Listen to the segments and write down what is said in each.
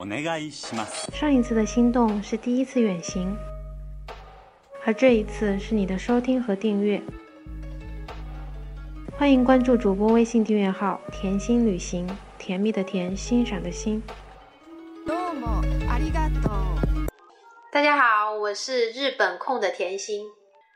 お願いします。上一次的心动是第一次远行，而这一次是你的收听和订阅。欢迎关注主播微信订阅号“甜心旅行”，甜蜜的甜，欣赏的欣。どうもありがとう。大家好，我是日本控的甜心。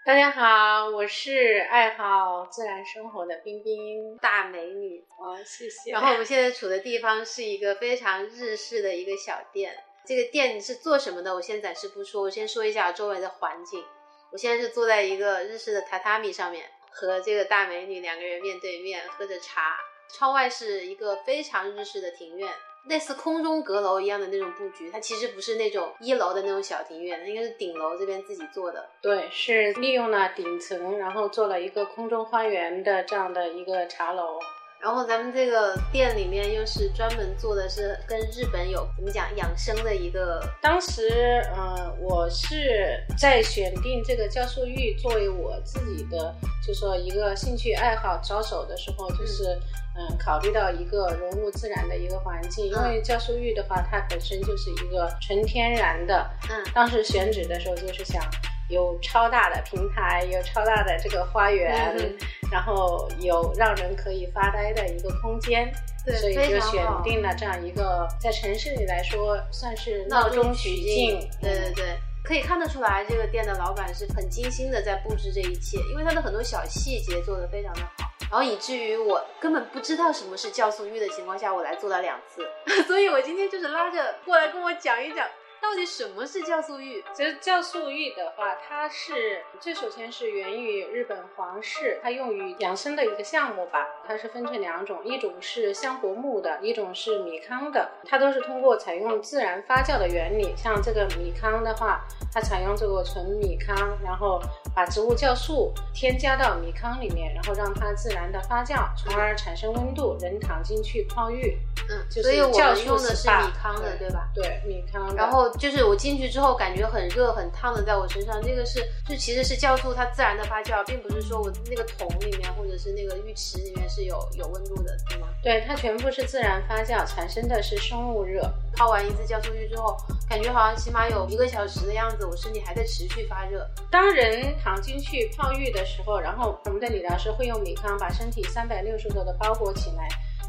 大家好，我是爱好自然生活的冰冰。大美女。哦，谢谢。然后我们现在处的地方是一个非常日式的一个小店。这个店是做什么的？我先暂时不说，我先说一下周围的环境。我现在是坐在一个日式的榻榻米上面，和这个大美女两个人面对面喝着茶。窗外是一个非常日式的庭院，类似空中阁楼一样的那种布局。它其实不是那种一楼的那种小庭院，它应该是顶楼这边自己做的。对，是利用了顶层，然后做了一个空中花园的这样的一个茶楼。然后咱们这个店里面又是专门做的是跟日本有怎么讲养生的一个。当时，呃，我是在选定这个酵素浴作为我自己的，就说一个兴趣爱好着手的时候，就是嗯，考虑到一个融入自然的一个环境，因为酵素浴的话，它本身就是一个纯天然的。嗯，当时选址的时候就是想。有超大的平台，有超大的这个花园，嗯、然后有让人可以发呆的一个空间，所以就选定了这样一个在城市里来说算是闹中取静。对对对，可以看得出来，这个店的老板是很精心的在布置这一切，因为他的很多小细节做得非常的好，然后以至于我根本不知道什么是酵素浴的情况下，我来做了两次，所以我今天就是拉着过来跟我讲一讲。到底什么是酵素浴？其实酵素浴的话，它是这首先是源于日本皇室，它用于养生的一个项目吧。它是分成两种，一种是香柏木的，一种是米糠的。它都是通过采用自然发酵的原理。像这个米糠的话，它采用这个纯米糠，然后把植物酵素添加到米糠里面，然后让它自然的发酵，从而产生温度。人躺进去泡浴，嗯，就是所以我酵们用的是米糠的，对吧？对，米糠。然后就是我进去之后感觉很热很烫的，在我身上，这个是就其实是酵素它自然的发酵，并不是说我那个桶里面或者是那个浴池里面是有有温度的，对吗？对，它全部是自然发酵，产生的是生物热。泡完一次酵素浴之后，感觉好像起码有一个小时的样子，我身体还在持续发热。当人躺进去泡浴的时候，然后我们的理疗师会用米糠把身体三百六十度的包裹起来。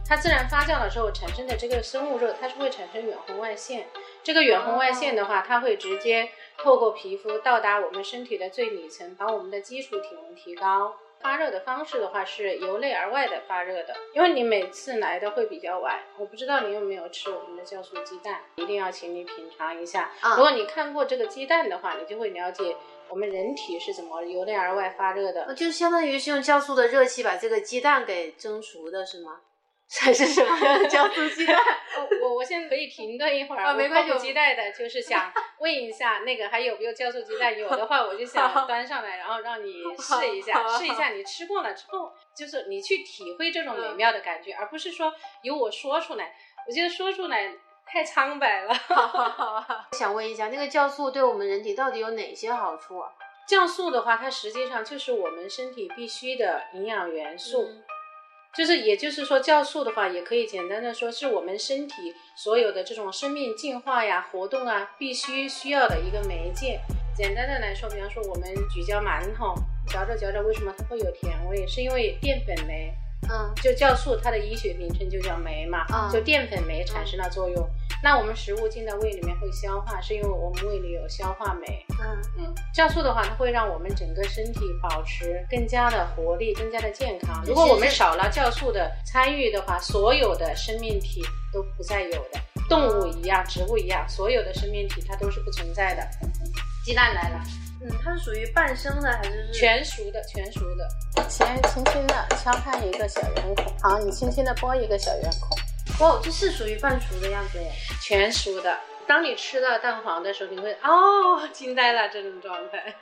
它自然发酵的时候产生的这个生物热，它是会产生远红外线。这个远红外线的话，它会直接透过皮肤到达我们身体的最里层，把我们的基础体温提高。发热的方式的话是由内而外的发热的，因为你每次来的会比较晚，我不知道你有没有吃我们的酵素鸡蛋，一定要请你品尝一下。啊、如果你看过这个鸡蛋的话，你就会了解我们人体是怎么由内而外发热的。就相当于是用酵素的热气把这个鸡蛋给蒸熟的是吗？还是什么酵素鸡蛋？我我现在可以停顿一会儿。啊，没关系。迫不及待的就是想 问一下，那个还有没有酵素鸡蛋？有的话，我就 想端上来，然后让你试一下，试一下。你吃过了之后，就是你去体会这种美妙的感觉，而不是说由我说出来。我觉得说出来太苍白了。想问一下，那个酵素对我们人体到底有哪些好处啊？酵素的话，它实际上就是我们身体必需的营养元素。嗯就是，也就是说，酵素的话，也可以简单的说，是我们身体所有的这种生命进化呀、活动啊，必须需要的一个媒介。简单的来说，比方说我们咀嚼馒头，嚼着嚼着，为什么它会有甜味？是因为淀粉酶，嗯，就酵素，它的医学名称就叫酶嘛，嗯、就淀粉酶产生了作用。嗯、那我们食物进到胃里面会消化，是因为我们胃里有消化酶。嗯嗯，酵素的话，它会让我们整个身体保持更加的活力，更加的健康。如果我们少了酵素的参与的话，所有的生命体都不再有的，动物一样，植物一样，所有的生命体它都是不存在的。鸡蛋来了，嗯，它是属于半生的还是全熟的？全熟的。先轻轻的敲开一个小圆孔，好，你轻轻的拨一个小圆孔。哦，这是属于半熟的样子耶，全熟的。当你吃到蛋黄的时候，你会哦，惊呆了这种状态，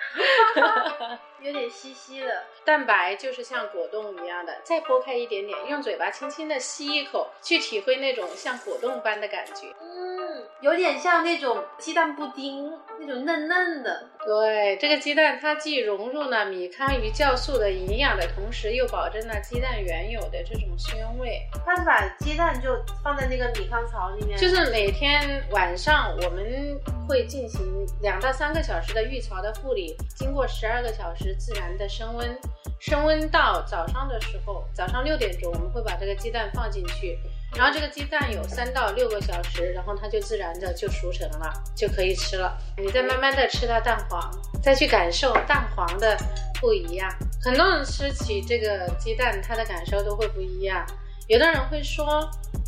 有点稀稀的。蛋白就是像果冻一样的，再剥开一点点，用嘴巴轻轻的吸一口，去体会那种像果冻般的感觉。嗯，有点像那种鸡蛋布丁，那种嫩嫩的。对，这个鸡蛋它既融入了米糠与酵素的营养的同时，又保证了鸡蛋原有的这种鲜味。它是把鸡蛋就放在那个米糠槽里面，就是每天晚上我们会进行两到三个小时的预槽的护理，经过十二个小时自然的升温，升温到早上的时候，早上六点钟我们会把这个鸡蛋放进去。然后这个鸡蛋有三到六个小时，然后它就自然的就熟成了，就可以吃了。你再慢慢的吃到蛋黄，再去感受蛋黄的不一样。很多人吃起这个鸡蛋，它的感受都会不一样。有的人会说，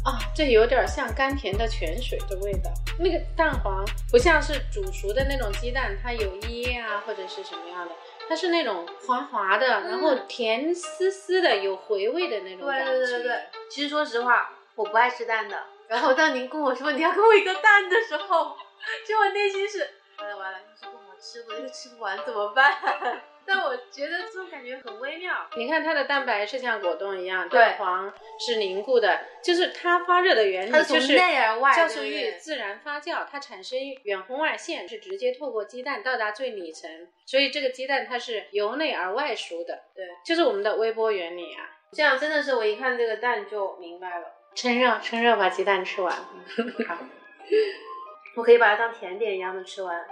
啊，这有点像甘甜的泉水的味道。那个蛋黄不像是煮熟的那种鸡蛋，它有噎啊或者是什么样的，它是那种滑滑的，然后甜丝丝的，有回味的那种感觉。对对对对，其实说实话。我不爱吃蛋的，然后当您跟我说你要给我一个蛋的时候，其实我内心是完了完了，要是不好吃，我又吃不完怎么办？但我觉得这种感觉很微妙。你看它的蛋白是像果冻一样，蛋黄是凝固的，就是它发热的原理就是内而外酵素浴自然发酵，它产生远红外线是直接透过鸡蛋到达最里层，所以这个鸡蛋它是由内而外熟的，对，就是我们的微波原理啊。这样真的是我一看这个蛋就明白了。趁热，趁热把鸡蛋吃完。好，我可以把它当甜点一样的吃完。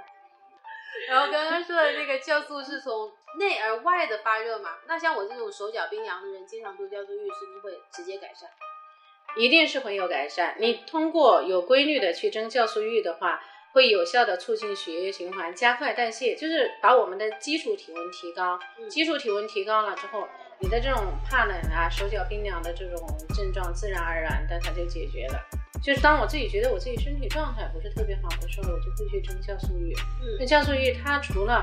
然后刚刚说的那个酵素是从内而外的发热嘛？那像我这种手脚冰凉的人，经常做酵素浴，是不是会直接改善？一定是会有改善。你通过有规律的去蒸酵素浴的话，会有效的促进血液循环，加快代谢，就是把我们的基础体温提高。基础体温提高了之后。你的这种怕冷啊、手脚冰凉的这种症状，自然而然的它就解决了。就是当我自己觉得我自己身体状态不是特别好的时候，我就会去蒸酵素浴。嗯，那酵素浴它除了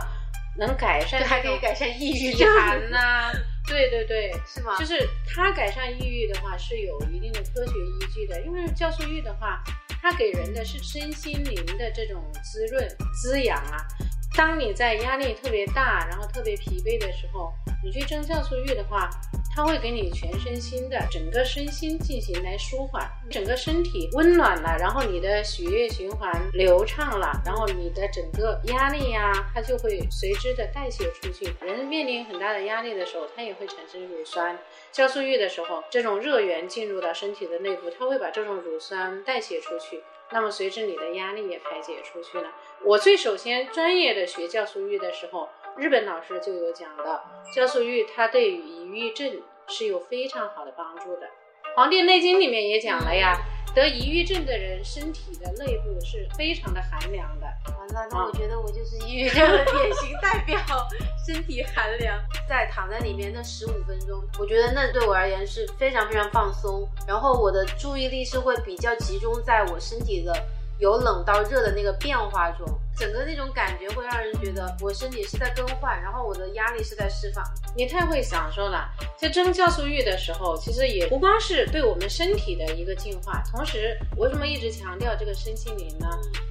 能改善，还可以改善抑郁 寒呐。对对对，是吗？就是它改善抑郁的话是有一定的科学依据的，因为酵素浴的话，它给人的是身心灵的这种滋润滋养啊。当你在压力特别大，然后特别疲惫的时候，你去蒸酵素浴的话，它会给你全身心的整个身心进行来舒缓，整个身体温暖了，然后你的血液循环流畅了，然后你的整个压力呀，它就会随之的代谢出去。人面临很大的压力的时候，它也会产生乳酸。酵素浴的时候，这种热源进入到身体的内部，它会把这种乳酸代谢出去。那么随之你的压力也排解出去了。我最首先专业的学酵素浴的时候，日本老师就有讲到，酵素浴它对于抑郁症是有非常好的帮助的。《黄帝内经》里面也讲了呀。得抑郁症的人，身体的内部是非常的寒凉的。完了，那我觉得我就是抑郁症的典型代表，身体寒凉。在躺在里面那十五分钟，我觉得那对我而言是非常非常放松，然后我的注意力是会比较集中在我身体的。由冷到热的那个变化中，整个那种感觉会让人觉得我身体是在更换，然后我的压力是在释放。你太会享受了。在蒸酵素浴的时候，其实也不光是对我们身体的一个净化，同时为什么一直强调这个身心灵呢？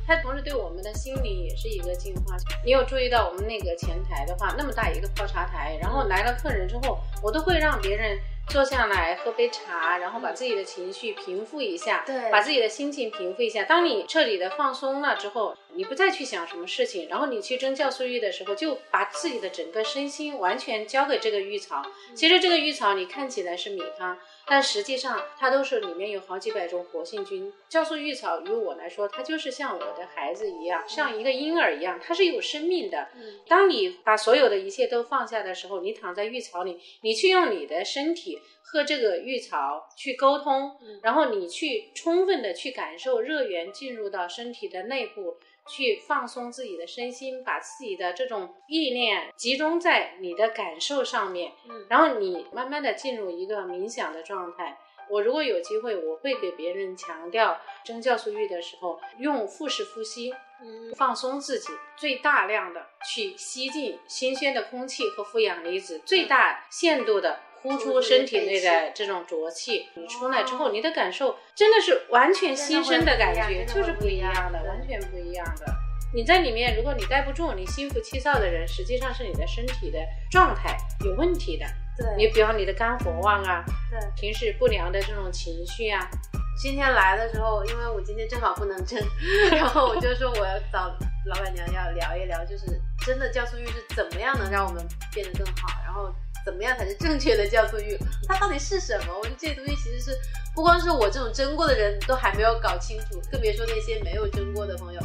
它同时对我们的心理也是一个净化。你有注意到我们那个前台的话，那么大一个泡茶台，然后来了客人之后，我都会让别人。坐下来喝杯茶，然后把自己的情绪平复一下，对，把自己的心情平复一下。当你彻底的放松了之后，你不再去想什么事情，然后你去蒸酵素浴的时候，就把自己的整个身心完全交给这个浴槽。其实这个浴槽你看起来是米糠。但实际上，它都是里面有好几百种活性菌。酵素浴槽于我来说，它就是像我的孩子一样，像一个婴儿一样，它是有生命的。当你把所有的一切都放下的时候，你躺在浴槽里，你去用你的身体和这个浴槽去沟通，然后你去充分的去感受热源进入到身体的内部。去放松自己的身心，把自己的这种意念集中在你的感受上面，嗯，然后你慢慢的进入一个冥想的状态。我如果有机会，我会给别人强调蒸酵素浴的时候，用腹式呼吸，嗯，放松自己，最大量的去吸进新鲜的空气和负氧离子，最大限度的。呼出身体内的这种浊气，你出来之后，你的感受真的是完全新生的感觉，就是不一样的，完全不一样的。你在里面，如果你待不住，你心浮气躁的人，实际上是你的身体的状态有问题的。对，你比方你的肝火旺啊，对，平时不良的这种情绪啊，今天来的时候，因为我今天正好不能蒸，然后我就说我要找老板娘要聊一聊，就是真的酵素浴是怎么样能让我们变得更好，然后怎么样才是正确的酵素浴，它到底是什么？我觉得这些东西其实是不光是我这种蒸过的人都还没有搞清楚，更别说那些没有蒸过的朋友。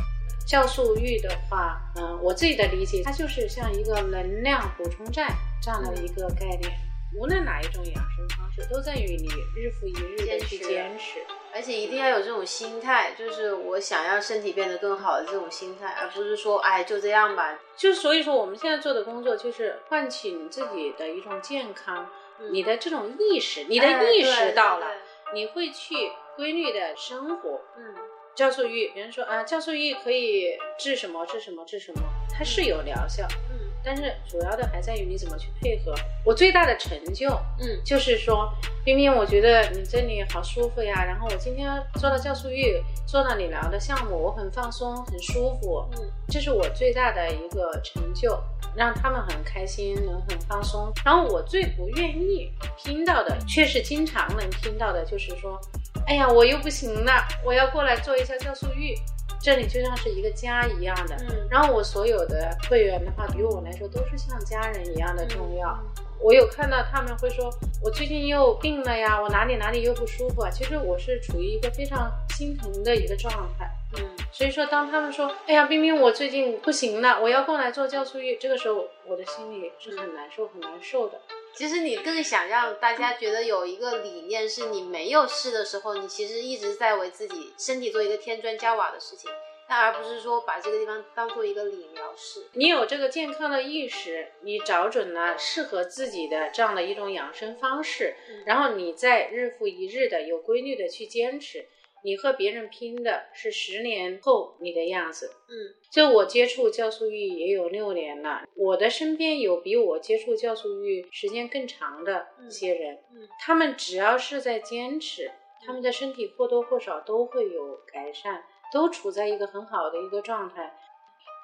酵素浴的话，嗯，我自己的理解，它就是像一个能量补充站这样的一个概念。无论哪一种养生方式，都在于你日复一日的去坚持，而且一定要有这种心态，就是我想要身体变得更好的这种心态，而不是说，哎，就这样吧。就所以说，我们现在做的工作就是唤起你自己的一种健康，你的这种意识，你的意识到了，你会去规律的生活。嗯，酵素浴，别人说啊，酵素浴可以治什么治什么治什么，它是有疗效。嗯。但是主要的还在于你怎么去配合。我最大的成就，嗯，就是说，冰冰，我觉得你这里好舒服呀。然后我今天做了酵素浴，做了理疗的项目，我很放松，很舒服。嗯，这是我最大的一个成就，让他们很开心，能很放松。然后我最不愿意听到的，却是经常能听到的，就是说，哎呀，我又不行了，我要过来做一下酵素浴。这里就像是一个家一样的，嗯，然后我所有的会员的话，对于我来说都是像家人一样的重要。我有看到他们会说，我最近又病了呀，我哪里哪里又不舒服啊。其实我是处于一个非常心疼的一个状态，嗯，所以说当他们说，哎呀，冰冰，我最近不行了，我要过来做酵素浴，这个时候我的心里是很难受、很难受的。其实你更想让大家觉得有一个理念，是你没有试的时候，你其实一直在为自己身体做一个添砖加瓦的事情，但而不是说把这个地方当做一个理疗室。你有这个健康的意识，你找准了适合自己的这样的一种养生方式，然后你再日复一日的有规律的去坚持。你和别人拼的是十年后你的样子，嗯，就我接触酵素浴也有六年了，我的身边有比我接触酵素浴时间更长的一些人，嗯，他们只要是在坚持，他们的身体或多或少都会有改善，都处在一个很好的一个状态。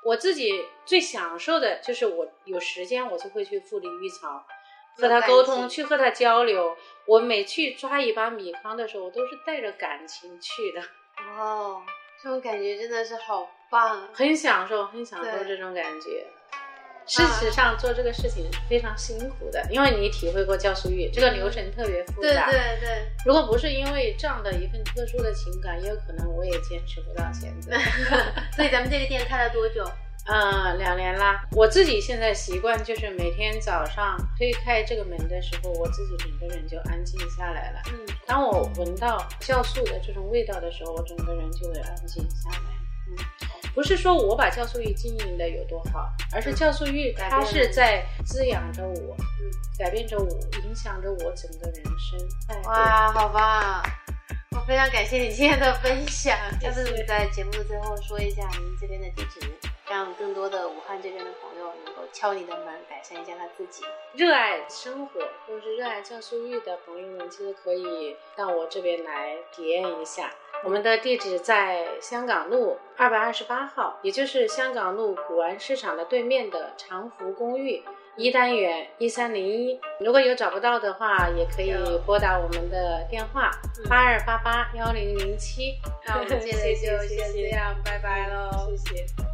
我自己最享受的就是我有时间我就会去富力浴槽。和他沟通，去和他交流。我每去抓一把米糠的时候，我都是带着感情去的。哦，这种感觉真的是好棒，很享受，很享受这种感觉。事实上，做这个事情是非常辛苦的，因为你体会过酵素浴，这个流程特别复杂。对对对。如果不是因为这样的一份特殊的情感，也有可能我也坚持不到现在。所以咱们这个店开了多久？嗯，两年啦。我自己现在习惯就是每天早上推开这个门的时候，我自己整个人就安静下来了。嗯，当我闻到酵素的这种味道的时候，我整个人就会安静下来。嗯，不是说我把酵素浴经营的有多好，而是酵素浴它是在滋养着我，嗯，改变着我，影响着我整个人生。哇，好棒！我非常感谢你今天的分享。下次你在节目的最后说一下您这边的地址？让更多的武汉这边的朋友能够敲你的门，改善一下他自己。热爱生活或者是热爱酵素浴的朋友们，其实可以到我这边来体验一下。我们的地址在香港路二百二十八号，也就是香港路古玩市场的对面的长福公寓一单元一三零一。如果有找不到的话，也可以拨打我们的电话八二八八幺零零七。那我们 今天就先这样，拜拜喽，谢谢。